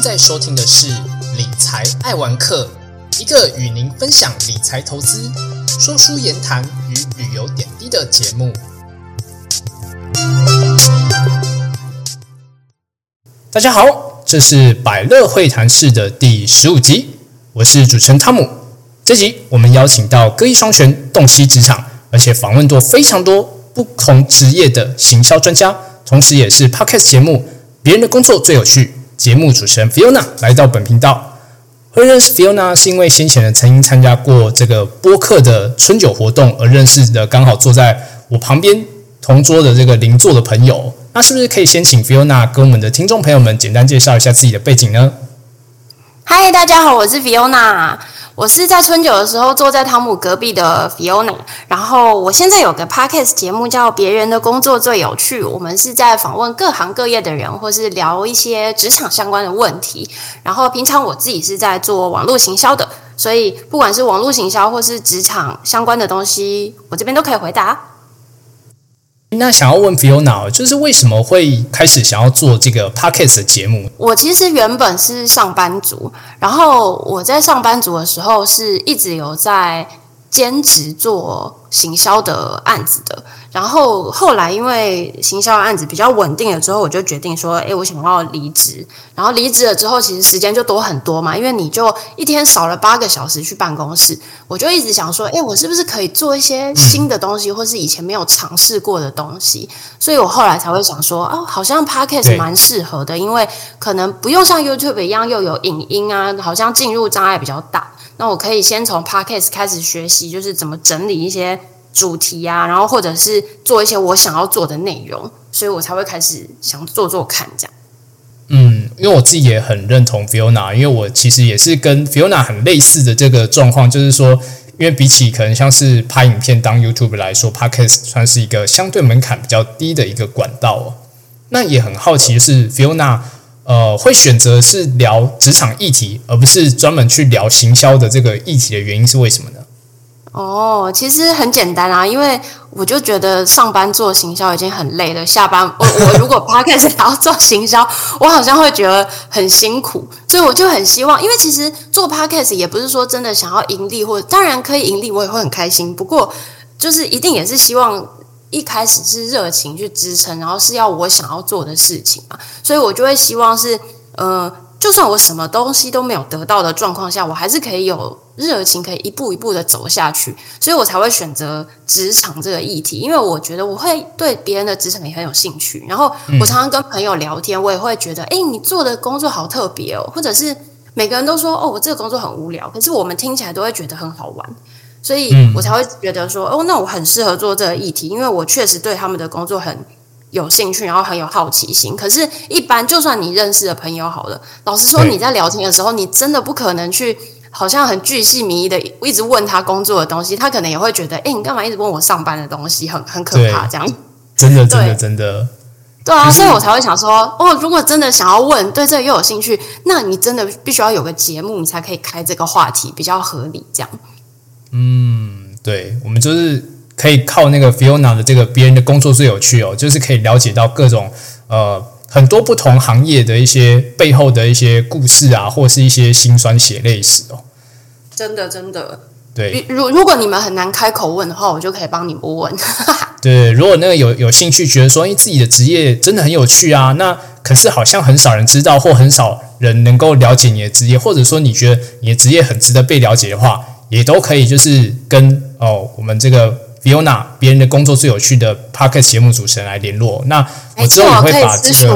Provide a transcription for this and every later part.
在收听的是理财爱玩客，一个与您分享理财投资、说书言谈与旅游点滴的节目。大家好，这是百乐会谈室的第十五集，我是主持人汤姆。这集我们邀请到歌艺双全、洞悉职场，而且访问多非常多不同职业的行销专家，同时也是 Podcast 节目《别人的工作最有趣》节目主持人 Fiona 来到本频道。会认识 Fiona 是因为先前的曾经参加过这个播客的春酒活动而认识的，刚好坐在我旁边同桌的这个邻座的朋友。那是不是可以先请 Fiona 跟我们的听众朋友们简单介绍一下自己的背景呢？嗨，大家好，我是 Fiona，我是在春酒的时候坐在汤姆隔壁的 Fiona。然后我现在有个 podcast 节目叫《别人的工作最有趣》，我们是在访问各行各业的人，或是聊一些职场相关的问题。然后平常我自己是在做网络行销的，所以不管是网络行销或是职场相关的东西，我这边都可以回答。那想要问 Fiona，就是为什么会开始想要做这个 podcast 的节目？我其实原本是上班族，然后我在上班族的时候是一直有在兼职做行销的案子的。然后后来因为行销案子比较稳定了之后，我就决定说，哎，我想要离职。然后离职了之后，其实时间就多很多嘛，因为你就一天少了八个小时去办公室。我就一直想说，哎，我是不是可以做一些新的东西，或是以前没有尝试过的东西？所以我后来才会想说，哦，好像 podcast 蛮适合的，因为可能不用像 YouTube 一样又有影音啊，好像进入障碍比较大。那我可以先从 podcast 开始学习，就是怎么整理一些。主题啊，然后或者是做一些我想要做的内容，所以我才会开始想做做看这样。嗯，因为我自己也很认同 Fiona，因为我其实也是跟 Fiona 很类似的这个状况，就是说，因为比起可能像是拍影片当 YouTube 来说，Podcast 算是一个相对门槛比较低的一个管道哦。那也很好奇的是，Fiona 呃会选择是聊职场议题，而不是专门去聊行销的这个议题的原因是为什么呢？哦，其实很简单啊，因为我就觉得上班做行销已经很累了，下班我我如果 p a r k 还要做行销，我好像会觉得很辛苦，所以我就很希望，因为其实做 p a r k 也不是说真的想要盈利，或者当然可以盈利，我也会很开心。不过就是一定也是希望一开始是热情去支撑，然后是要我想要做的事情嘛，所以我就会希望是呃。就算我什么东西都没有得到的状况下，我还是可以有热情，可以一步一步的走下去，所以我才会选择职场这个议题，因为我觉得我会对别人的职场也很有兴趣。然后我常常跟朋友聊天，我也会觉得，哎，你做的工作好特别哦，或者是每个人都说，哦，我这个工作很无聊，可是我们听起来都会觉得很好玩，所以我才会觉得说，哦，那我很适合做这个议题，因为我确实对他们的工作很。有兴趣，然后很有好奇心。可是，一般就算你认识的朋友好了，老实说，你在聊天的时候，你真的不可能去，好像很巨细靡遗的一直问他工作的东西，他可能也会觉得，哎，你干嘛一直问我上班的东西，很很可怕，这样。真的，真的，真的。对啊，所以我才会想说，哦，如果真的想要问，对这个又有兴趣，那你真的必须要有个节目，你才可以开这个话题，比较合理，这样。嗯，对，我们就是。可以靠那个 Fiona 的这个别人的工作最有趣哦，就是可以了解到各种呃很多不同行业的一些背后的一些故事啊，或是一些辛酸血泪史哦。真的，真的，对。如如果你们很难开口问的话，我就可以帮你们问。对，如果那个有有兴趣，觉得说，哎，自己的职业真的很有趣啊，那可是好像很少人知道，或很少人能够了解你的职业，或者说你觉得你的职业很值得被了解的话，也都可以，就是跟哦我们这个。Fiona，别人的工作最有趣的 Podcast 节目主持人来联络。那我之后也会把这个，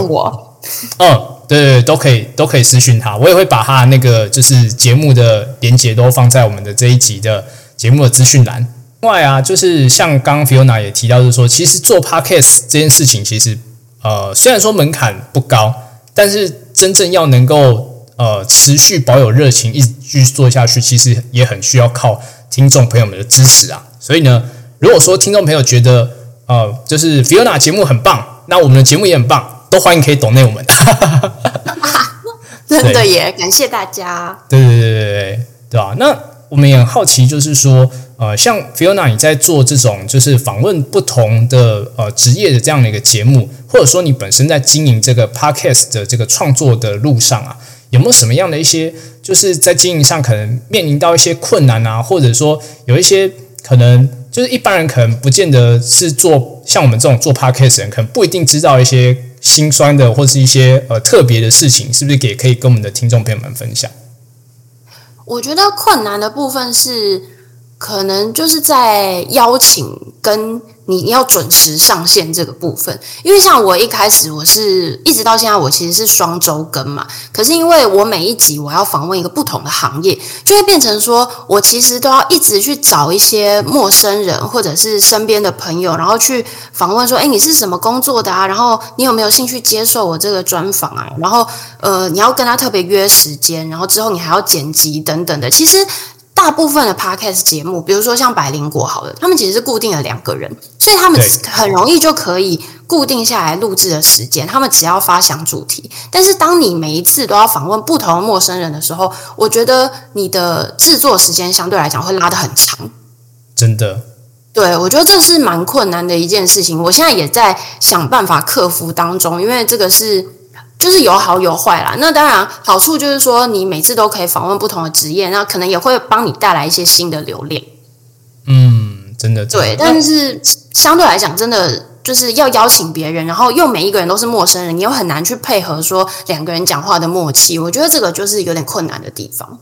嗯，对对，都可以都可以私讯他。我也会把他那个就是节目的连接都放在我们的这一集的节目的资讯栏。另外啊，就是像刚刚 Fiona 也提到，就是说，其实做 Podcast 这件事情，其实呃，虽然说门槛不高，但是真正要能够呃持续保有热情，一直继续做下去，其实也很需要靠听众朋友们的支持啊。所以呢。如果说听众朋友觉得呃，就是 Fiona 节目很棒，那我们的节目也很棒，都欢迎可以懂内我们。真的耶，感谢大家。对对对对对，对吧？那我们也很好奇，就是说，呃，像 Fiona 你在做这种就是访问不同的呃职业的这样的一个节目，或者说你本身在经营这个 Podcast 的这个创作的路上啊，有没有什么样的一些，就是在经营上可能面临到一些困难啊，或者说有一些可能就是一般人可能不见得是做像我们这种做 podcast 人，可能不一定知道一些心酸的或是一些呃特别的事情，是不是也可以跟我们的听众朋友们分享？我觉得困难的部分是，可能就是在邀请跟。你要准时上线这个部分，因为像我一开始我是一直到现在我其实是双周更嘛，可是因为我每一集我要访问一个不同的行业，就会变成说我其实都要一直去找一些陌生人或者是身边的朋友，然后去访问说，哎，你是什么工作的啊？然后你有没有兴趣接受我这个专访啊？然后呃，你要跟他特别约时间，然后之后你还要剪辑等等的，其实。大部分的 podcast 节目，比如说像百灵果，好了，他们其实是固定了两个人，所以他们很容易就可以固定下来录制的时间。他们只要发想主题，但是当你每一次都要访问不同的陌生人的时候，我觉得你的制作时间相对来讲会拉得很长。真的，对我觉得这是蛮困难的一件事情。我现在也在想办法克服当中，因为这个是。就是有好有坏啦。那当然，好处就是说，你每次都可以访问不同的职业，那可能也会帮你带来一些新的流量。嗯，真的对。但是相对来讲，真的就是要邀请别人，然后又每一个人都是陌生人，你又很难去配合说两个人讲话的默契。我觉得这个就是有点困难的地方。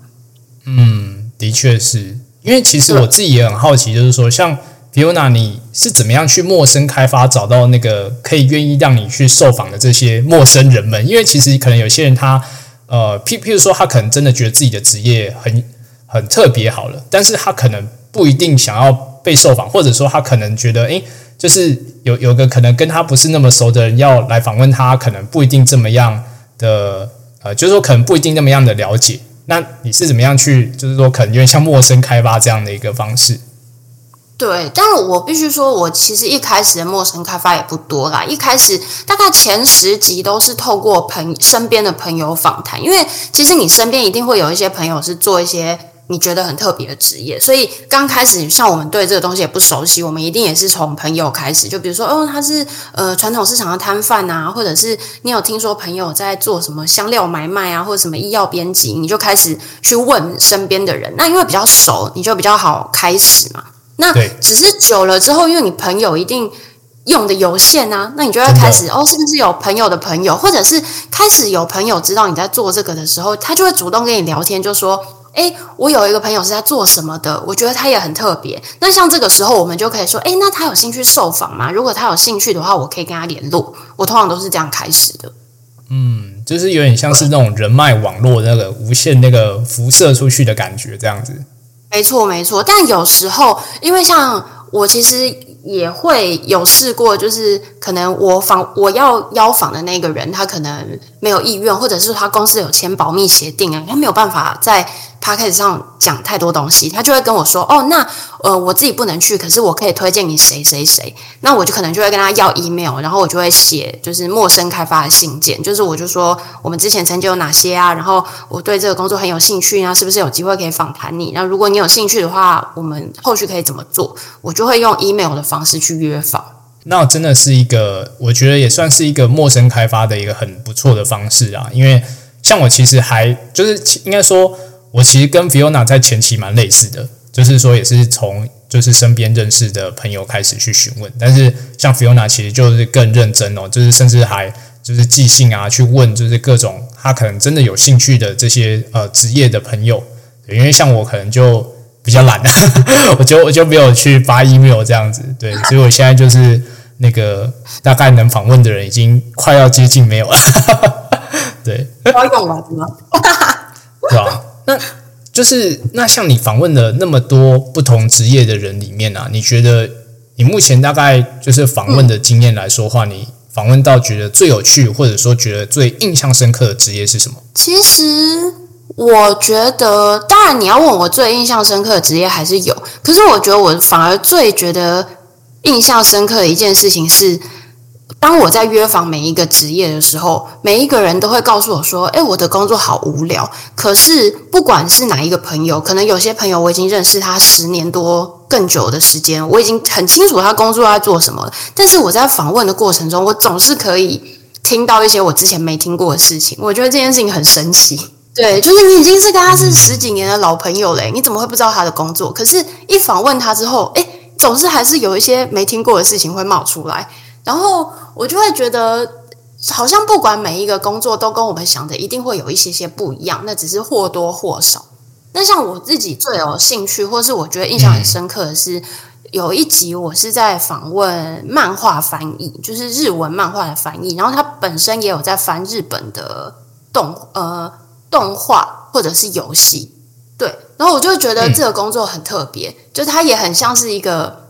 嗯，的确是因为其实我自己也很好奇，就是说像。Fiona，你是怎么样去陌生开发找到那个可以愿意让你去受访的这些陌生人们？因为其实可能有些人他呃，譬譬如说他可能真的觉得自己的职业很很特别好了，但是他可能不一定想要被受访，或者说他可能觉得诶，就是有有个可能跟他不是那么熟的人要来访问他，可能不一定这么样的呃，就是说可能不一定那么样的了解。那你是怎么样去，就是说可能有点像陌生开发这样的一个方式？对，但是我必须说，我其实一开始的陌生开发也不多啦。一开始大概前十集都是透过朋身边的朋友访谈，因为其实你身边一定会有一些朋友是做一些你觉得很特别的职业，所以刚开始像我们对这个东西也不熟悉，我们一定也是从朋友开始。就比如说，哦，他是呃传统市场的摊贩啊，或者是你有听说朋友在做什么香料买卖啊，或者什么医药编辑，你就开始去问身边的人。那因为比较熟，你就比较好开始嘛。那只是久了之后，因为你朋友一定用的有限啊，那你就会开始哦，是不是有朋友的朋友，或者是开始有朋友知道你在做这个的时候，他就会主动跟你聊天，就说：“哎，我有一个朋友是在做什么的，我觉得他也很特别。”那像这个时候，我们就可以说：“哎，那他有兴趣受访吗？如果他有兴趣的话，我可以跟他联络。”我通常都是这样开始的。嗯，就是有点像是那种人脉网络那个无限那个辐射出去的感觉，这样子。没错，没错，但有时候，因为像我其实也会有试过，就是可能我访我要邀访的那个人，他可能没有意愿，或者是他公司有签保密协定啊，他没有办法在。他开始上讲太多东西，他就会跟我说：“哦，那呃，我自己不能去，可是我可以推荐你谁谁谁。”那我就可能就会跟他要 email，然后我就会写就是陌生开发的信件，就是我就说我们之前曾经有哪些啊，然后我对这个工作很有兴趣啊，是不是有机会可以访谈你？那如果你有兴趣的话，我们后续可以怎么做？我就会用 email 的方式去约访。那真的是一个，我觉得也算是一个陌生开发的一个很不错的方式啊，因为像我其实还就是应该说。我其实跟 Fiona 在前期蛮类似的，就是说也是从就是身边认识的朋友开始去询问，但是像 Fiona 其实就是更认真哦，就是甚至还就是寄信啊去问，就是各种他可能真的有兴趣的这些呃职业的朋友，因为像我可能就比较懒，我就我就没有去发 email 这样子，对，所以我现在就是那个大概能访问的人已经快要接近没有了，对，要用完了，对吧？那就是那像你访问的那么多不同职业的人里面啊，你觉得你目前大概就是访问的经验来说话，你访问到觉得最有趣，或者说觉得最印象深刻的职业是什么？其实我觉得，当然你要问我最印象深刻的职业还是有，可是我觉得我反而最觉得印象深刻的一件事情是。当我在约访每一个职业的时候，每一个人都会告诉我说：“哎，我的工作好无聊。”可是不管是哪一个朋友，可能有些朋友我已经认识他十年多更久的时间，我已经很清楚他工作在做什么。但是我在访问的过程中，我总是可以听到一些我之前没听过的事情。我觉得这件事情很神奇。对，就是你已经是跟他是十几年的老朋友嘞，你怎么会不知道他的工作？可是，一访问他之后，哎，总是还是有一些没听过的事情会冒出来，然后我就会觉得，好像不管每一个工作都跟我们想的一定会有一些些不一样，那只是或多或少。那像我自己最有兴趣，或是我觉得印象很深刻的是，有一集我是在访问漫画翻译，就是日文漫画的翻译，然后他本身也有在翻日本的动呃。动画或者是游戏，对，然后我就觉得这个工作很特别，就它也很像是一个，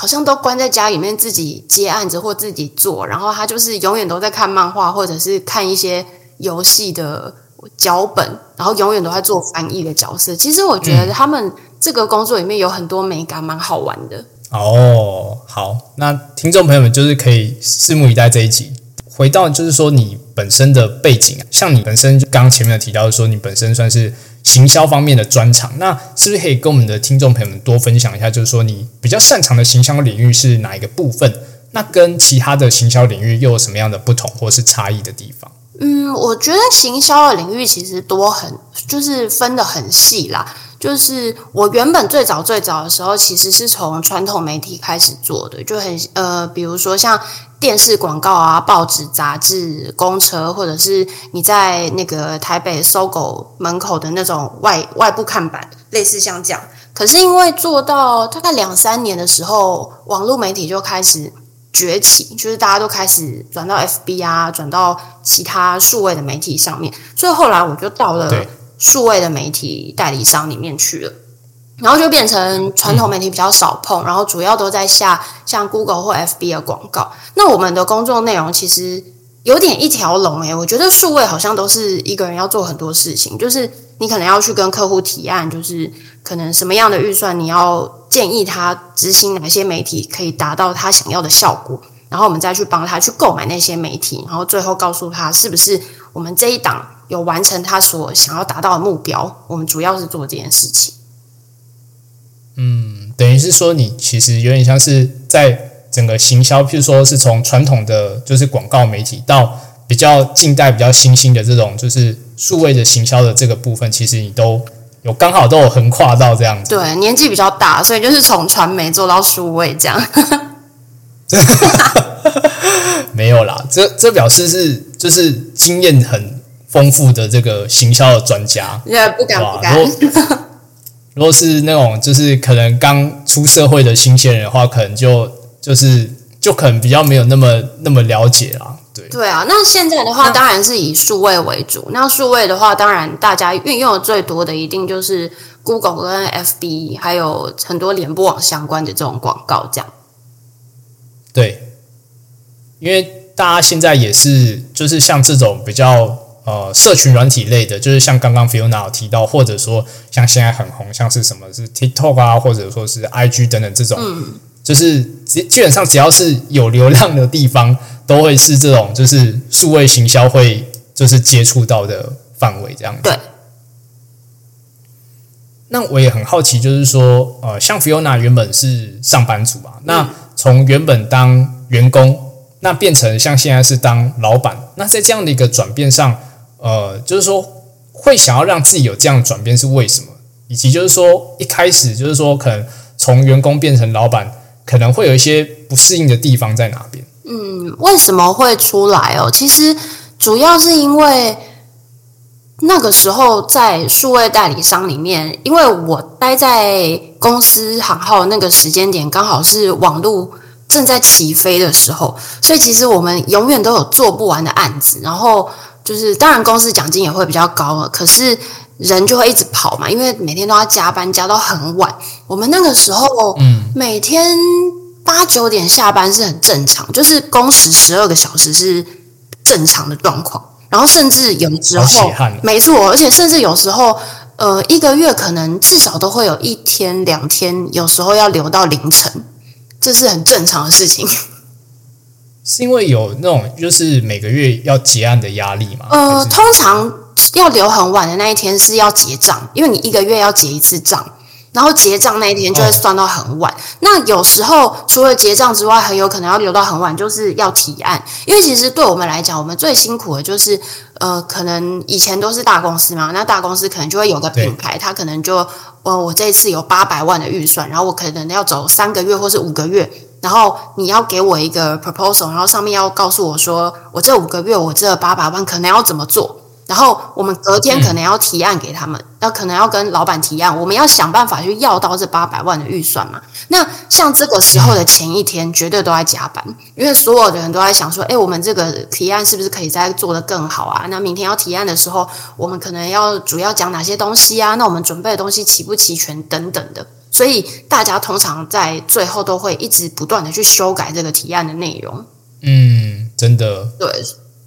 好像都关在家里面自己接案子或自己做，然后他就是永远都在看漫画或者是看一些游戏的脚本，然后永远都在做翻译的角色。其实我觉得他们这个工作里面有很多美感，蛮好玩的。哦，好，那听众朋友们就是可以拭目以待这一集。回到就是说你本身的背景，像你本身刚刚前面有提到说你本身算是行销方面的专长，那是不是可以跟我们的听众朋友们多分享一下？就是说你比较擅长的行销领域是哪一个部分？那跟其他的行销领域又有什么样的不同或是差异的地方？嗯，我觉得行销的领域其实多很，就是分的很细啦。就是我原本最早最早的时候，其实是从传统媒体开始做的，就很呃，比如说像电视广告啊、报纸、杂志、公车，或者是你在那个台北搜狗门口的那种外外部看板，类似像这样。可是因为做到大概两三年的时候，网络媒体就开始崛起，就是大家都开始转到 FB 啊，转到其他数位的媒体上面，所以后来我就到了。数位的媒体代理商里面去了，然后就变成传统媒体比较少碰，然后主要都在下像 Google 或 FB 的广告。那我们的工作内容其实有点一条龙诶，我觉得数位好像都是一个人要做很多事情，就是你可能要去跟客户提案，就是可能什么样的预算你要建议他执行哪些媒体可以达到他想要的效果，然后我们再去帮他去购买那些媒体，然后最后告诉他是不是我们这一档。有完成他所想要达到的目标，我们主要是做这件事情。嗯，等于是说，你其实有点像是在整个行销，譬如说是从传统的就是广告媒体，到比较近代、比较新兴的这种就是数位的行销的这个部分，其实你都有刚好都有横跨到这样子。对，年纪比较大，所以就是从传媒做到数位这样。没有啦，这这表示是就是经验很。丰富的这个行销的专家，也不敢不敢。如果是那种就是可能刚出社会的新鲜人的话，可能就就是就可能比较没有那么那么了解啦。对对啊，那现在的话当然是以数位为主。那数位的话，当然大家运用的最多的一定就是 Google 跟 FB，还有很多联播网相关的这种广告。这样对，因为大家现在也是就是像这种比较。呃，社群软体类的，就是像刚刚 Fiona 有提到，或者说像现在很红，像是什么是 TikTok 啊，或者说是 IG 等等这种，就是基基本上只要是有流量的地方，都会是这种就是数位行销会就是接触到的范围这样子。对。那我也很好奇，就是说，呃，像 Fiona 原本是上班族嘛，那从原本当员工，那变成像现在是当老板，那在这样的一个转变上。呃，就是说会想要让自己有这样转变是为什么？以及就是说一开始就是说可能从员工变成老板，可能会有一些不适应的地方在哪边？嗯，为什么会出来哦？其实主要是因为那个时候在数位代理商里面，因为我待在公司行号那个时间点，刚好是网络正在起飞的时候，所以其实我们永远都有做不完的案子，然后。就是当然，公司奖金也会比较高了，可是人就会一直跑嘛，因为每天都要加班，加到很晚。我们那个时候，嗯，每天八九点下班是很正常，就是工时十二个小时是正常的状况。然后甚至有时候，没错，而且甚至有时候，呃，一个月可能至少都会有一天、两天，有时候要留到凌晨，这是很正常的事情。是因为有那种就是每个月要结案的压力吗？呃，通常要留很晚的那一天是要结账，因为你一个月要结一次账，然后结账那一天就会算到很晚。那有时候除了结账之外，很有可能要留到很晚，就是要提案。因为其实对我们来讲，我们最辛苦的就是呃，可能以前都是大公司嘛，那大公司可能就会有个品牌，它可能就呃，我这一次有八百万的预算，然后我可能要走三个月或是五个月。然后你要给我一个 proposal，然后上面要告诉我说，我这五个月我这八百万可能要怎么做。然后我们隔天可能要提案给他们，要可能要跟老板提案，我们要想办法去要到这八百万的预算嘛。那像这个时候的前一天，绝对都在加班，因为所有的人都在想说，哎，我们这个提案是不是可以再做得更好啊？那明天要提案的时候，我们可能要主要讲哪些东西啊？那我们准备的东西齐不齐全等等的。所以大家通常在最后都会一直不断的去修改这个提案的内容。嗯，真的。对，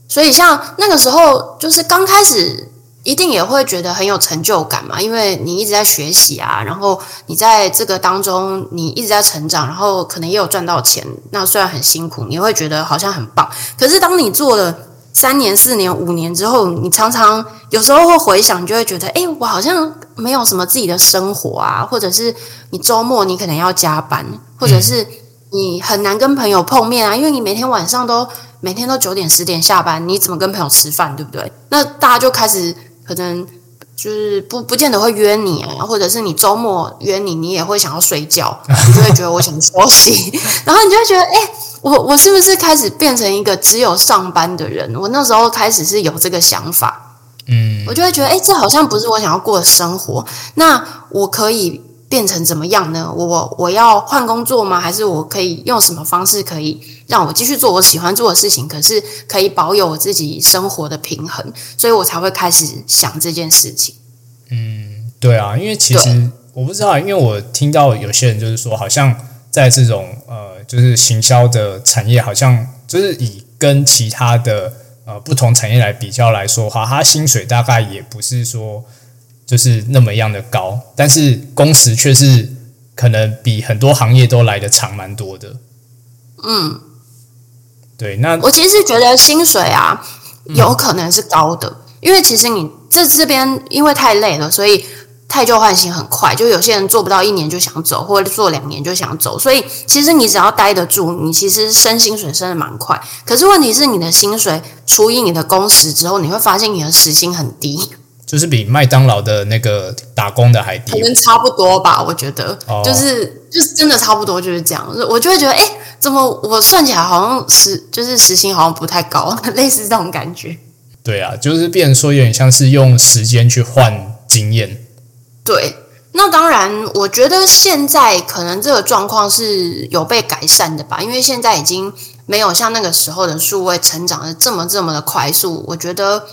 所以像那个时候，就是刚开始一定也会觉得很有成就感嘛，因为你一直在学习啊，然后你在这个当中你一直在成长，然后可能也有赚到钱。那虽然很辛苦，你会觉得好像很棒。可是当你做了三年、四年、五年之后，你常常有时候会回想，就会觉得，哎，我好像。没有什么自己的生活啊，或者是你周末你可能要加班，或者是你很难跟朋友碰面啊，因为你每天晚上都每天都九点十点下班，你怎么跟朋友吃饭，对不对？那大家就开始可能就是不不见得会约你啊，或者是你周末约你，你也会想要睡觉，你就会觉得我想休息，然后你就会觉得，哎，我我是不是开始变成一个只有上班的人？我那时候开始是有这个想法。嗯，我就会觉得，哎，这好像不是我想要过的生活。那我可以变成怎么样呢？我我要换工作吗？还是我可以用什么方式可以让我继续做我喜欢做的事情？可是可以保有我自己生活的平衡，所以我才会开始想这件事情。嗯，对啊，因为其实我不知道，因为我听到有些人就是说，好像在这种呃，就是行销的产业，好像就是以跟其他的。呃，不同产业来比较来说的话，它薪水大概也不是说就是那么样的高，但是工时却是可能比很多行业都来的长蛮多的。嗯，对。那我其实觉得薪水啊，有可能是高的，因为其实你这这边因为太累了，所以。太旧换新很快，就有些人做不到一年就想走，或者做两年就想走。所以其实你只要待得住，你其实升薪水升的蛮快。可是问题是，你的薪水除以你的工时之后，你会发现你的时薪很低，就是比麦当劳的那个打工的还低，可能差不多吧。我觉得，就是就是真的差不多就是这样。我就会觉得，哎，怎么我算起来好像时就是时薪好像不太高，类似这种感觉。对啊，就是变成说有点像是用时间去换经验。对，那当然，我觉得现在可能这个状况是有被改善的吧，因为现在已经没有像那个时候的数位成长的这么这么的快速，我觉得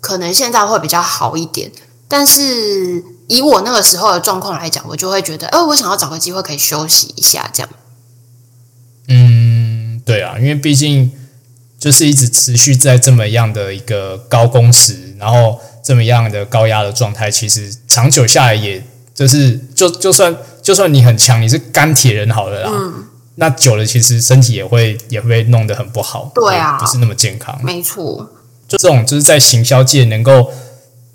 可能现在会比较好一点。但是以我那个时候的状况来讲，我就会觉得，哎，我想要找个机会可以休息一下，这样。嗯，对啊，因为毕竟就是一直持续在这么样的一个高工时，然后。这么样的高压的状态，其实长久下来，也就是就就算就算你很强，你是钢铁人好了啦，那久了其实身体也会也会弄得很不好，对啊，不是那么健康。没错，就这种就是在行销界能够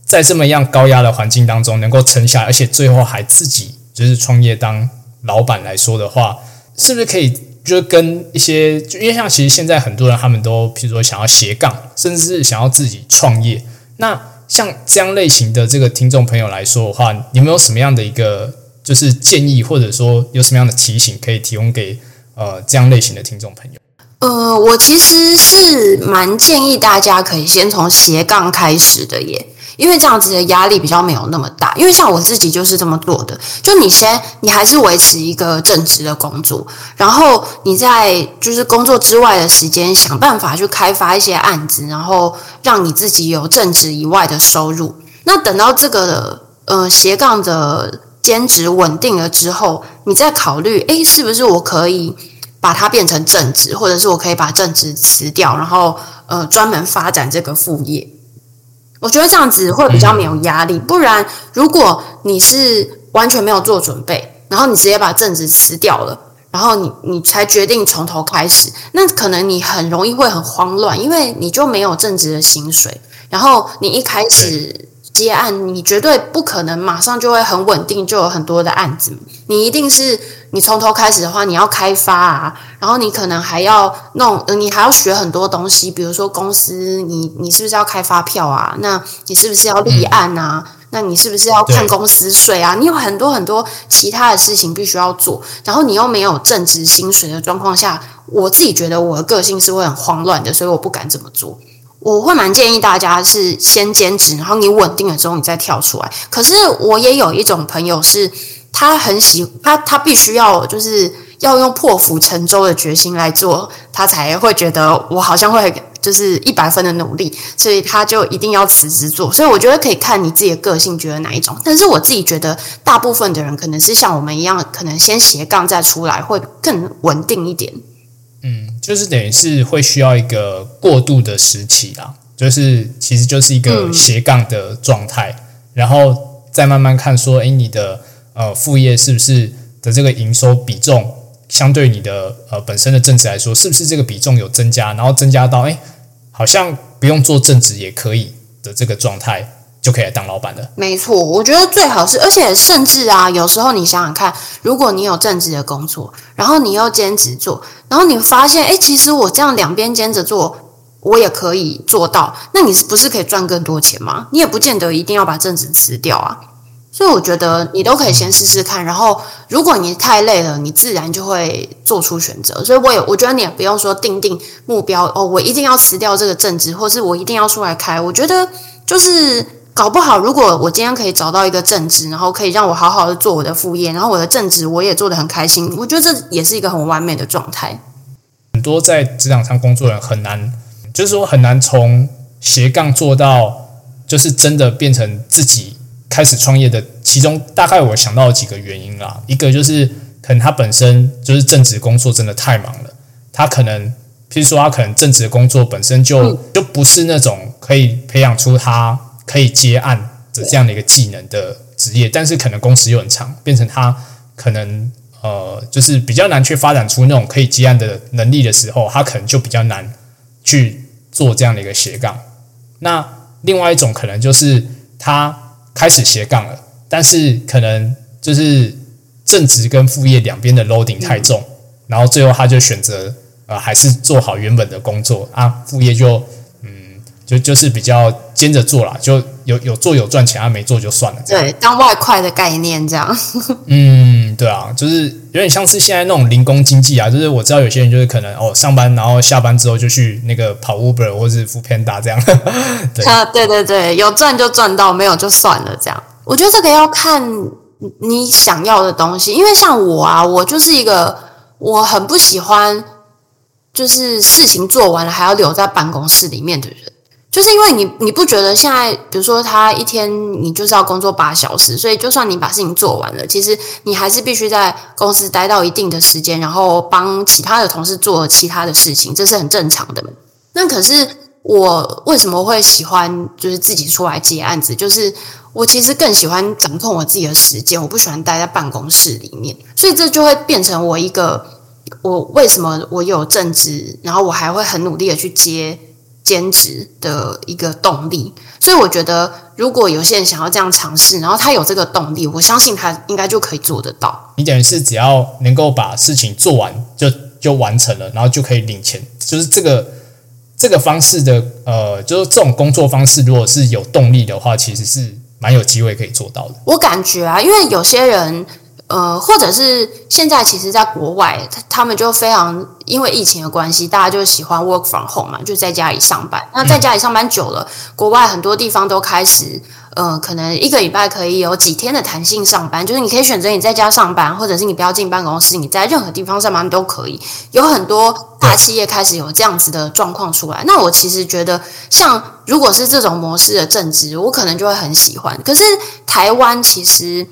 在这么样高压的环境当中能够撑下，而且最后还自己就是创业当老板来说的话，是不是可以就跟一些就因为像其实现在很多人他们都譬如说想要斜杠，甚至是想要自己创业，那。像这样类型的这个听众朋友来说的话，有没有什么样的一个就是建议，或者说有什么样的提醒可以提供给呃这样类型的听众朋友？呃，我其实是蛮建议大家可以先从斜杠开始的耶。因为这样子的压力比较没有那么大，因为像我自己就是这么做的。就你先，你还是维持一个正职的工作，然后你在就是工作之外的时间，想办法去开发一些案子，然后让你自己有正职以外的收入。那等到这个呃斜杠的兼职稳定了之后，你再考虑，诶，是不是我可以把它变成正职，或者是我可以把正职辞掉，然后呃专门发展这个副业。我觉得这样子会比较没有压力，不然如果你是完全没有做准备，然后你直接把正职辞掉了，然后你你才决定从头开始，那可能你很容易会很慌乱，因为你就没有正职的薪水，然后你一开始。接案，你绝对不可能马上就会很稳定，就有很多的案子。你一定是你从头开始的话，你要开发啊，然后你可能还要弄，你还要学很多东西，比如说公司，你你是不是要开发票啊？那你是不是要立案啊？那你是不是要看公司税啊？你有很多很多其他的事情必须要做，然后你又没有正职薪水的状况下，我自己觉得我的个性是会很慌乱的，所以我不敢这么做。我会蛮建议大家是先兼职，然后你稳定了之后你再跳出来。可是我也有一种朋友是，他很喜他他必须要就是要用破釜沉舟的决心来做，他才会觉得我好像会就是一百分的努力，所以他就一定要辞职做。所以我觉得可以看你自己的个性，觉得哪一种。但是我自己觉得，大部分的人可能是像我们一样，可能先斜杠再出来会更稳定一点。嗯，就是等于是会需要一个过渡的时期啦，就是其实就是一个斜杠的状态，然后再慢慢看说，哎，你的呃副业是不是的这个营收比重，相对你的呃本身的正职来说，是不是这个比重有增加，然后增加到哎，好像不用做正职也可以的这个状态。就可以来当老板的。没错，我觉得最好是，而且甚至啊，有时候你想想看，如果你有正职的工作，然后你又兼职做，然后你发现，哎，其实我这样两边兼着做，我也可以做到，那你是不是可以赚更多钱吗？你也不见得一定要把正职辞掉啊。所以我觉得你都可以先试试看，然后如果你太累了，你自然就会做出选择。所以我也我觉得你也不用说定定目标哦，我一定要辞掉这个正职，或是我一定要出来开。我觉得就是。搞不好，如果我今天可以找到一个正职，然后可以让我好好的做我的副业，然后我的正职我也做得很开心，我觉得这也是一个很完美的状态。很多在职场上工作人很难，就是说很难从斜杠做到，就是真的变成自己开始创业的。其中大概我想到几个原因啦，一个就是可能他本身就是正职工作真的太忙了，他可能譬如说他可能正职工作本身就就不是那种可以培养出他。可以接案的这样的一个技能的职业，但是可能工时又很长，变成他可能呃，就是比较难去发展出那种可以接案的能力的时候，他可能就比较难去做这样的一个斜杠。那另外一种可能就是他开始斜杠了，但是可能就是正职跟副业两边的 loading 太重，然后最后他就选择呃，还是做好原本的工作啊，副业就嗯。就就是比较兼着做啦，就有有做有赚钱，啊没做就算了。对，当外快的概念这样。嗯，对啊，就是有点像是现在那种零工经济啊，就是我知道有些人就是可能哦上班，然后下班之后就去那个跑 Uber 或是 f Panda 这样。对啊，对对对，有赚就赚到，没有就算了这样。我觉得这个要看你想要的东西，因为像我啊，我就是一个我很不喜欢就是事情做完了还要留在办公室里面的人。就是因为你你不觉得现在，比如说他一天你就是要工作八小时，所以就算你把事情做完了，其实你还是必须在公司待到一定的时间，然后帮其他的同事做其他的事情，这是很正常的。那可是我为什么会喜欢就是自己出来接案子？就是我其实更喜欢掌控我自己的时间，我不喜欢待在办公室里面，所以这就会变成我一个我为什么我有正职，然后我还会很努力的去接。兼职的一个动力，所以我觉得，如果有些人想要这样尝试，然后他有这个动力，我相信他应该就可以做得到。你等于是只要能够把事情做完，就就完成了，然后就可以领钱。就是这个这个方式的，呃，就是这种工作方式，如果是有动力的话，其实是蛮有机会可以做到的。我感觉啊，因为有些人。呃，或者是现在其实，在国外，他他们就非常因为疫情的关系，大家就喜欢 work from home 嘛，就在家里上班。那在家里上班久了，国外很多地方都开始，呃，可能一个礼拜可以有几天的弹性上班，就是你可以选择你在家上班，或者是你不要进办公室，你在任何地方上班都可以。有很多大企业开始有这样子的状况出来。那我其实觉得，像如果是这种模式的正职，我可能就会很喜欢。可是台湾其实。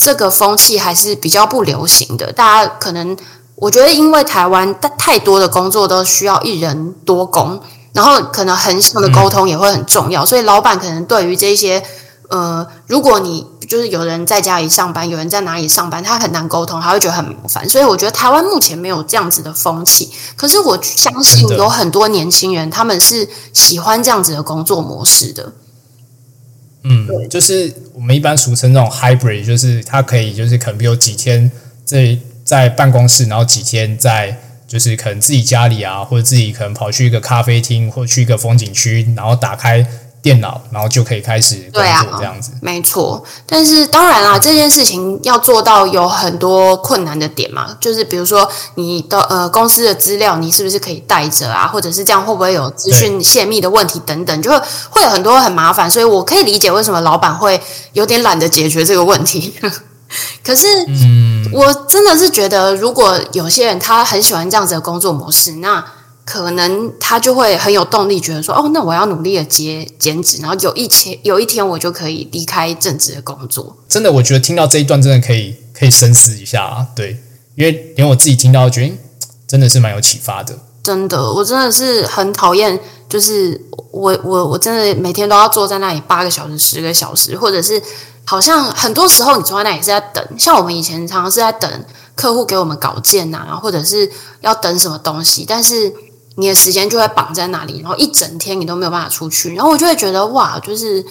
这个风气还是比较不流行的，大家可能我觉得，因为台湾太多的工作都需要一人多工，然后可能横向的沟通也会很重要，所以老板可能对于这些呃，如果你就是有人在家里上班，有人在哪里上班，他很难沟通，他会觉得很麻烦。所以我觉得台湾目前没有这样子的风气，可是我相信有很多年轻人他们是喜欢这样子的工作模式的。嗯，就是我们一般俗称那种 hybrid，就是它可以就是可能比如几天在在办公室，然后几天在就是可能自己家里啊，或者自己可能跑去一个咖啡厅，或去一个风景区，然后打开。电脑，然后就可以开始工作这样子，没错。但是当然啦，这件事情要做到有很多困难的点嘛，就是比如说你的呃公司的资料，你是不是可以带着啊？或者是这样会不会有资讯泄密的问题等等，就会会有很多很麻烦。所以我可以理解为什么老板会有点懒得解决这个问题。可是，嗯，我真的是觉得，如果有些人他很喜欢这样子的工作模式，那。可能他就会很有动力，觉得说：“哦，那我要努力的接兼职，然后有一天有一天我就可以离开正职的工作。”真的，我觉得听到这一段真的可以可以深思一下啊！对，因为连我自己听到，觉得真的是蛮有启发的。真的，我真的是很讨厌，就是我我我真的每天都要坐在那里八个小时、十个小时，或者是好像很多时候你坐在那里是在等，像我们以前常常是在等客户给我们稿件啊，或者是要等什么东西，但是。你的时间就会绑在那里，然后一整天你都没有办法出去，然后我就会觉得哇，就是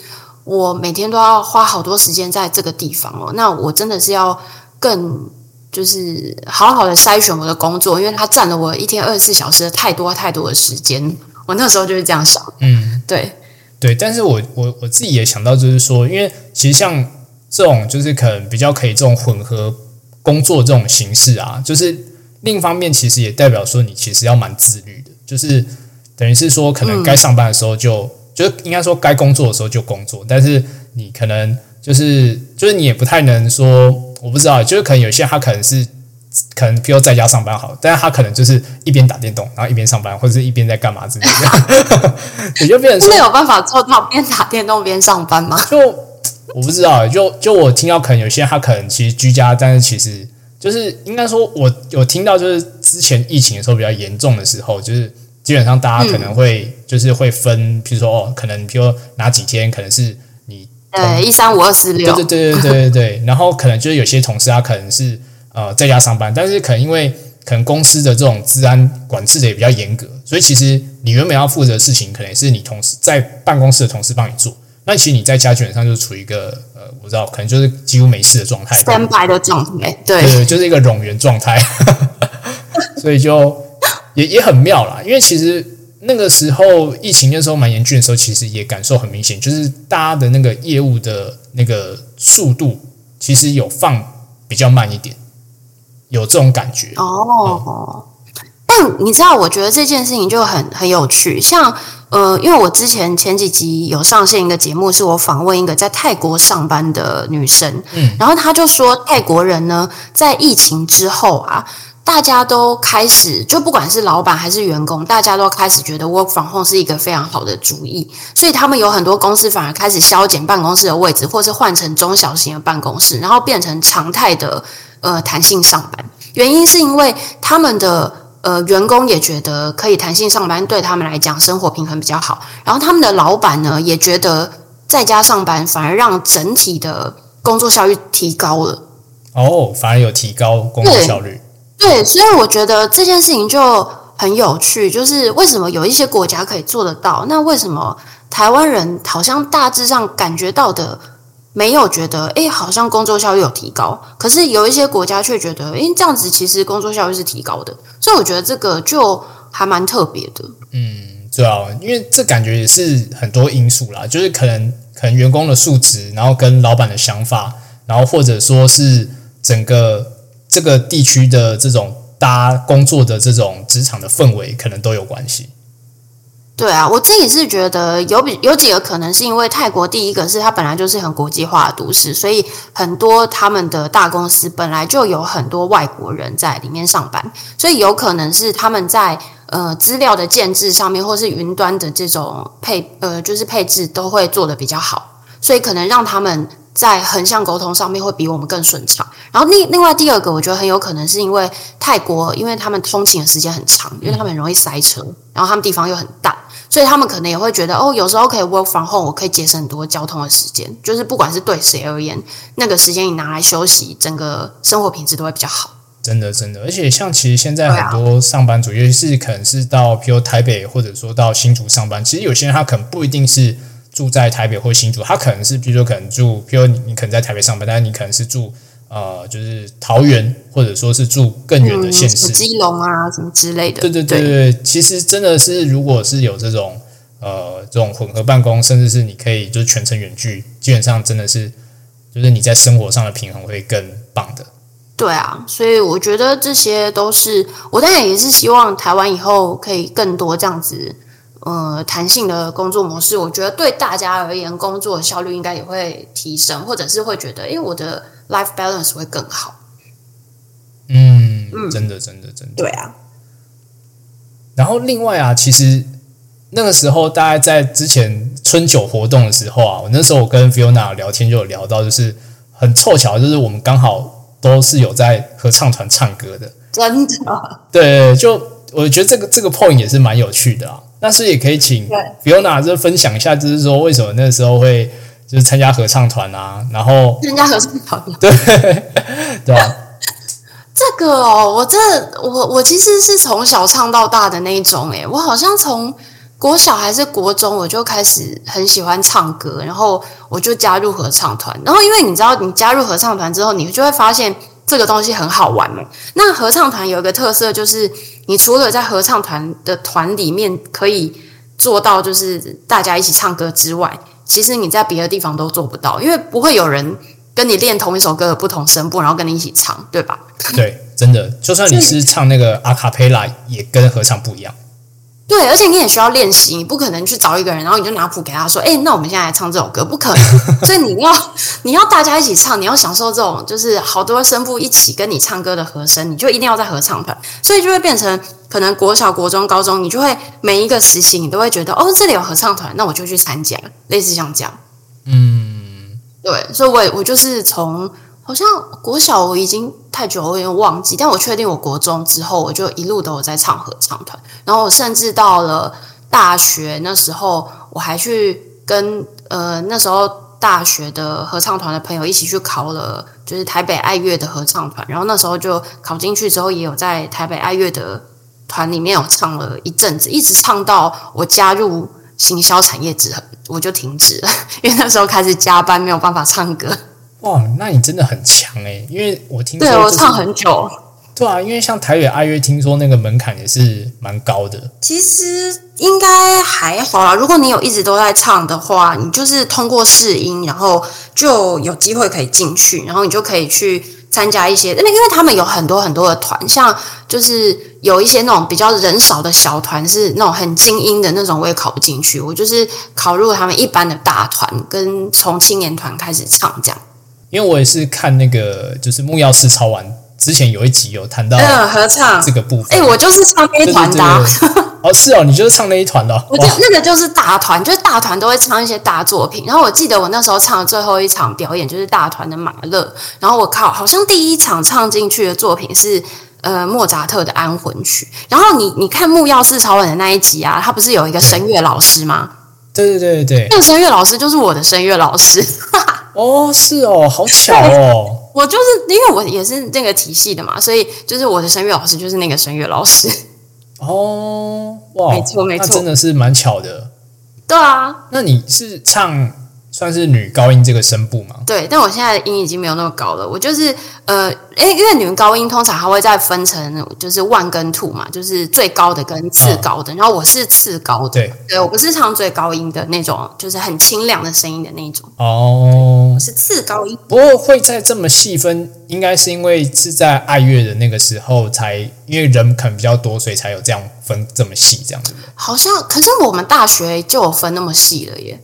我每天都要花好多时间在这个地方哦。那我真的是要更就是好好的筛选我的工作，因为它占了我一天二十四小时太多太多的时间。我那时候就是这样想，嗯，对对。但是我我我自己也想到，就是说，因为其实像这种就是可能比较可以这种混合工作这种形式啊，就是另一方面其实也代表说你其实要蛮自律的。就是等于是说，可能该上班的时候就就应该说该工作的时候就工作，但是你可能就是就是你也不太能说，我不知道，就是可能有些他可能是可能比如在家上班好，但是他可能就是一边打电动，然后一边上班，或者是一边在干嘛之类的，你就变成真的有办法做到边打电动边上班吗？就 我不知道，就就我听到可能有些他可能其实居家，但是其实。就是应该说，我有听到，就是之前疫情的时候比较严重的时候，就是基本上大家可能会就是会分，比如说哦，可能比如哪几天可能是你对一三五二四六，对对对对对对，然后可能就是有些同事他可能是呃在家上班，但是可能因为可能公司的这种治安管制的也比较严格，所以其实你原本要负责的事情，可能是你同事在办公室的同事帮你做。那其实你在家基本上就处于一个知道可能就是几乎没事的状态，三白的状态，对对，就是一个冗员状态，所以就也也很妙啦。因为其实那个时候疫情那时候蛮严峻的时候，其实也感受很明显，就是大家的那个业务的那个速度其实有放比较慢一点，有这种感觉哦。但你知道，我觉得这件事情就很很有趣，像。呃，因为我之前前几集有上线一个节目，是我访问一个在泰国上班的女生，嗯，然后她就说，泰国人呢，在疫情之后啊，大家都开始，就不管是老板还是员工，大家都开始觉得 work from home 是一个非常好的主意，所以他们有很多公司反而开始削减办公室的位置，或是换成中小型的办公室，然后变成常态的呃弹性上班。原因是因为他们的。呃，员工也觉得可以弹性上班，对他们来讲生活平衡比较好。然后他们的老板呢，也觉得在家上班反而让整体的工作效率提高了。哦，反而有提高工作效率。对，所以我觉得这件事情就很有趣，就是为什么有一些国家可以做得到，那为什么台湾人好像大致上感觉到的？没有觉得，哎，好像工作效率有提高，可是有一些国家却觉得，哎，这样子其实工作效率是提高的，所以我觉得这个就还蛮特别的。嗯，对啊，因为这感觉也是很多因素啦，就是可能可能员工的素质，然后跟老板的想法，然后或者说是整个这个地区的这种大家工作的这种职场的氛围，可能都有关系。对啊，我自己是觉得有比有几个可能是因为泰国第一个是它本来就是很国际化的都市，所以很多他们的大公司本来就有很多外国人在里面上班，所以有可能是他们在呃资料的建制上面，或是云端的这种配呃就是配置都会做的比较好，所以可能让他们在横向沟通上面会比我们更顺畅。然后另另外第二个，我觉得很有可能是因为泰国，因为他们通勤的时间很长，因为他们很容易塞车，然后他们地方又很大。所以他们可能也会觉得，哦，有时候可以 work from home，我可以节省很多交通的时间。就是不管是对谁而言，那个时间你拿来休息，整个生活品质都会比较好。真的，真的。而且像其实现在很多上班族，尤其是可能是到譬如台北或者说到新竹上班，其实有些人他可能不一定是住在台北或新竹，他可能是比如说可能住，比如你你可能在台北上班，但是你可能是住呃就是桃园，或者说是住更远的县市，基隆啊什么之类的。对对对对，其实真的是如果是有这种呃这种混合办公，甚至是你可以就是全程远距，基本上真的是就是你在生活上的平衡会更棒的。对啊，所以我觉得这些都是我当然也是希望台湾以后可以更多这样子呃弹性的工作模式。我觉得对大家而言，工作效率应该也会提升，或者是会觉得，哎，我的 life balance 会更好。嗯，真的，真的，真的，对啊。然后另外啊，其实那个时候大概在之前春酒活动的时候啊，我那时候我跟 Fiona 聊天就有聊到，就是很凑巧，就是我们刚好。都是有在合唱团唱歌的，真的。对，就我觉得这个这个 point 也是蛮有趣的啊。那是也可以请 Fiona 就分享一下，就是说为什么那时候会就是参加合唱团啊？然后参加合唱团，对 对吧？这个哦，我这我我其实是从小唱到大的那一种，诶，我好像从。国小还是国中，我就开始很喜欢唱歌，然后我就加入合唱团。然后因为你知道，你加入合唱团之后，你就会发现这个东西很好玩嘛。那合唱团有一个特色，就是你除了在合唱团的团里面可以做到，就是大家一起唱歌之外，其实你在别的地方都做不到，因为不会有人跟你练同一首歌的不同声部，然后跟你一起唱，对吧？对，真的，就算你是唱那个阿卡贝拉，也跟合唱不一样。对，而且你也需要练习，你不可能去找一个人，然后你就拿谱给他说：“哎，那我们现在来唱这首歌。”不可能，所以你要你要大家一起唱，你要享受这种就是好多声部一起跟你唱歌的和声，你就一定要在合唱团，所以就会变成可能国小、国中、高中，你就会每一个实习你都会觉得哦，这里有合唱团，那我就去参加，类似像这样。嗯，对，所以我我就是从。好像国小我已经太久，我有点忘记。但我确定，我国中之后我就一路都有在唱合唱团。然后我甚至到了大学那时候，我还去跟呃那时候大学的合唱团的朋友一起去考了，就是台北爱乐的合唱团。然后那时候就考进去之后，也有在台北爱乐的团里面有唱了一阵子，一直唱到我加入行销产业之后，我就停止了，因为那时候开始加班，没有办法唱歌。哇，那你真的很强哎！因为我听说，对我唱很久。对啊，因为像台北爱乐，听说那个门槛也是蛮高的。其实应该还好啦，如果你有一直都在唱的话，你就是通过试音，然后就有机会可以进去，然后你就可以去参加一些。那因为他们有很多很多的团，像就是有一些那种比较人少的小团，是那种很精英的那种，我也考不进去。我就是考入他们一般的大团，跟从青年团开始唱这样。因为我也是看那个，就是木曜四超玩之前有一集有谈到合唱这个部分。哎，我就是唱那一团的。哦，是哦，你就是唱那一团的。我就那个就是大团，就是大团都会唱一些大作品。然后我记得我那时候唱的最后一场表演就是大团的马勒。然后我靠，好像第一场唱进去的作品是呃莫扎特的安魂曲。然后你你看木曜四超玩的那一集啊，他不是有一个声乐老师吗？对对对对，那个声乐老师就是我的声乐老师。哦，是哦，好巧哦！我就是因为我也是那个体系的嘛，所以就是我的声乐老师就是那个声乐老师。哦，哇，没错没错，真的是蛮巧的。对啊，那你是唱？算是女高音这个声部吗？对，但我现在的音已经没有那么高了。我就是呃，哎，因为女高音通常还会再分成就是 one 跟 two 嘛，就是最高的跟次高的。然后我是次高的，对，对我不是唱最高音的那种，就是很清亮的声音的那种。哦，我是次高音。不过会在这么细分，应该是因为是在爱乐的那个时候才，因为人可能比较多，所以才有这样分这么细这样子。好像，可是我们大学就有分那么细了耶。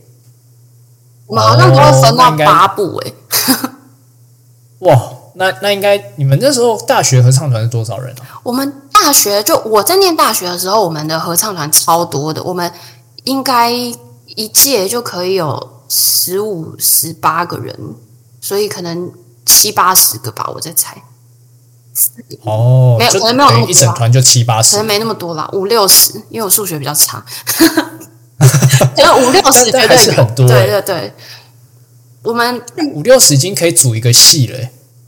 我们好像都会分到八部哎，哇，那那应该你们那时候大学合唱团是多少人啊？我们大学就我在念大学的时候，我们的合唱团超多的，我们应该一届就可以有十五、十八个人，所以可能七八十个吧，我在猜。哦，没有，可能没有那么多，一整团就七八十，可能没那么多啦，五六十，因为我数学比较差。有五六十绝对很多，对对对。我们五六十已经可以组一个系了，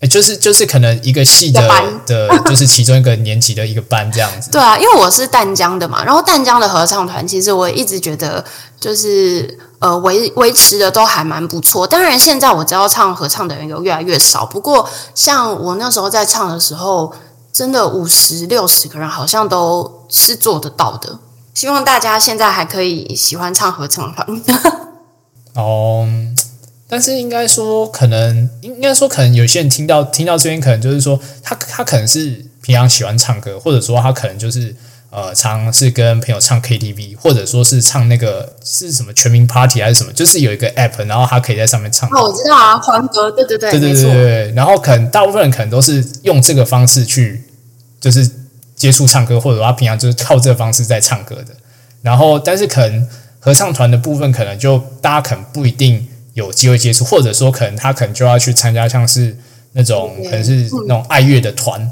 哎，就是就是可能一个系的的，就是其中一个年级的一个班这样子。对啊，因为我是淡江的嘛，然后淡江的合唱团，其实我一直觉得就是呃维维持的都还蛮不错。当然，现在我知道唱合唱的人有越来越少，不过像我那时候在唱的时候，真的五十六十个人好像都是做得到的。希望大家现在还可以喜欢唱合唱团。哦，但是应该说，可能应该说，可能有些人听到听到这边，可能就是说，他他可能是平常喜欢唱歌，或者说他可能就是呃，常是跟朋友唱 KTV，或者说是唱那个是什么全民 Party 还是什么，就是有一个 App，然后他可以在上面唱。哦，我知道啊，欢歌，对对对，对对对对。然后可能大部分人可能都是用这个方式去，就是接触唱歌，或者他平常就是靠这个方式在唱歌的。然后，但是可能。合唱团的部分可能就大家可能不一定有机会接触，或者说可能他可能就要去参加像是那种可能是那种爱乐的团，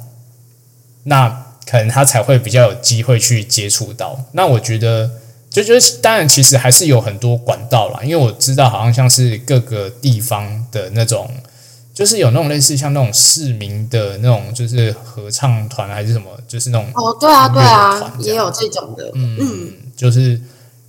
那可能他才会比较有机会去接触到。那我觉得就觉得当然其实还是有很多管道啦，因为我知道好像像是各个地方的那种，就是有那种类似像那种市民的那种就是合唱团还是什么，就是那种哦对啊对啊也有这种的，嗯，就是。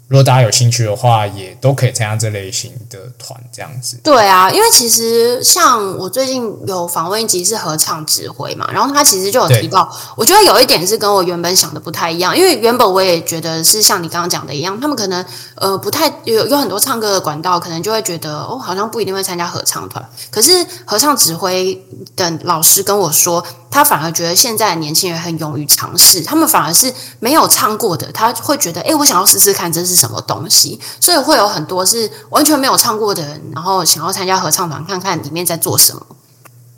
如果大家有兴趣的话，也都可以参加这类型的团，这样子。对啊，因为其实像我最近有访问一集是合唱指挥嘛，然后他其实就有提到，我觉得有一点是跟我原本想的不太一样，因为原本我也觉得是像你刚刚讲的一样，他们可能呃不太有有很多唱歌的管道，可能就会觉得哦，好像不一定会参加合唱团。可是合唱指挥的老师跟我说。他反而觉得现在的年轻人很勇于尝试，他们反而是没有唱过的，他会觉得，哎，我想要试试看这是什么东西，所以会有很多是完全没有唱过的人，然后想要参加合唱团看看里面在做什么。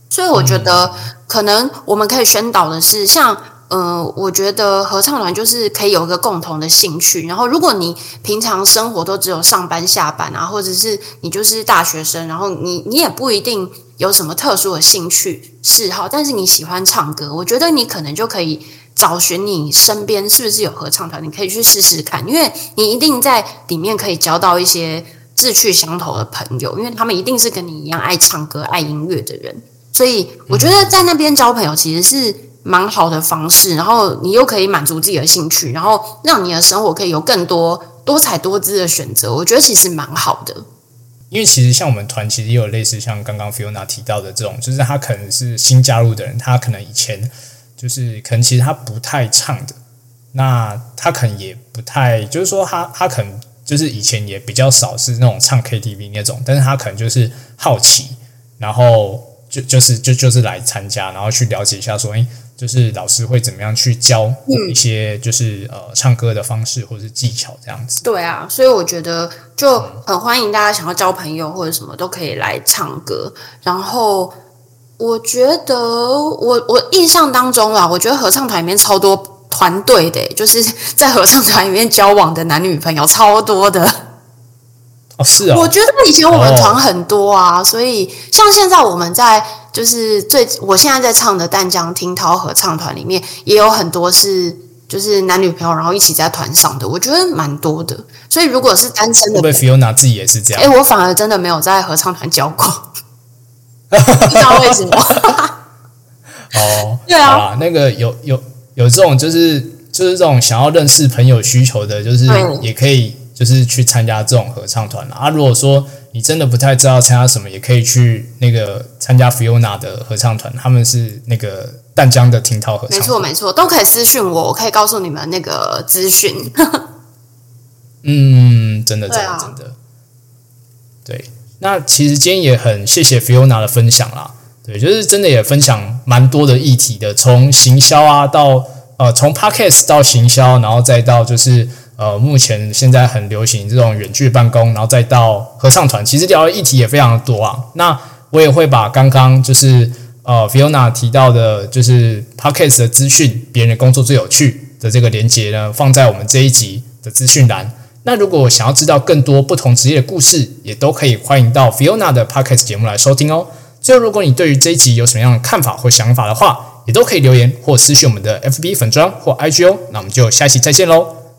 所以我觉得，可能我们可以宣导的是，像。嗯，我觉得合唱团就是可以有一个共同的兴趣。然后，如果你平常生活都只有上班下班啊，或者是你就是大学生，然后你你也不一定有什么特殊的兴趣嗜好，但是你喜欢唱歌，我觉得你可能就可以找寻你身边是不是有合唱团，你可以去试试看，因为你一定在里面可以交到一些志趣相投的朋友，因为他们一定是跟你一样爱唱歌、爱音乐的人。所以，我觉得在那边交朋友其实是。蛮好的方式，然后你又可以满足自己的兴趣，然后让你的生活可以有更多多彩多姿的选择。我觉得其实蛮好的。因为其实像我们团，其实也有类似像刚刚 Fiona 提到的这种，就是他可能是新加入的人，他可能以前就是可能其实他不太唱的，那他可能也不太，就是说他他可能就是以前也比较少是那种唱 KTV 那种，但是他可能就是好奇，然后就就是就就是来参加，然后去了解一下说，哎。就是老师会怎么样去教一些就是呃唱歌的方式或者是技巧这样子。对啊，所以我觉得就很欢迎大家想要交朋友或者什么都可以来唱歌。然后我觉得我我印象当中啊，我觉得合唱团里面超多团队的，就是在合唱团里面交往的男女朋友超多的。哦，是啊。我觉得以前我们团很多啊，所以像现在我们在。就是最我现在在唱的淡江听涛合唱团里面也有很多是就是男女朋友然后一起在团上的，我觉得蛮多的。所以如果是单身的，会不会 Fiona 自己也是这样？哎，我反而真的没有在合唱团教过，不知道为什么。哦，对啊，那个有有有这种就是就是这种想要认识朋友需求的，就是也可以就是去参加这种合唱团啊。如果说你真的不太知道参加什么，也可以去那个参加 Fiona 的合唱团，他们是那个淡江的听涛合唱。没错，没错，都可以私讯我，我可以告诉你们那个资讯。嗯，真的，真的，真的。对，那其实今天也很谢谢 Fiona 的分享啦。对，就是真的也分享蛮多的议题的，从行销啊到呃，从 Podcast 到行销，然后再到就是。呃，目前现在很流行这种远距办公，然后再到合唱团，其实聊的议题也非常的多啊。那我也会把刚刚就是呃 Fiona 提到的，就是 Podcast 的资讯，别人的工作最有趣的这个连接呢，放在我们这一集的资讯栏。那如果想要知道更多不同职业的故事，也都可以欢迎到 Fiona 的 Podcast 节目来收听哦。最后，如果你对于这一集有什么样的看法或想法的话，也都可以留言或私讯我们的 FB 粉砖或 IG 哦。那我们就下期再见喽。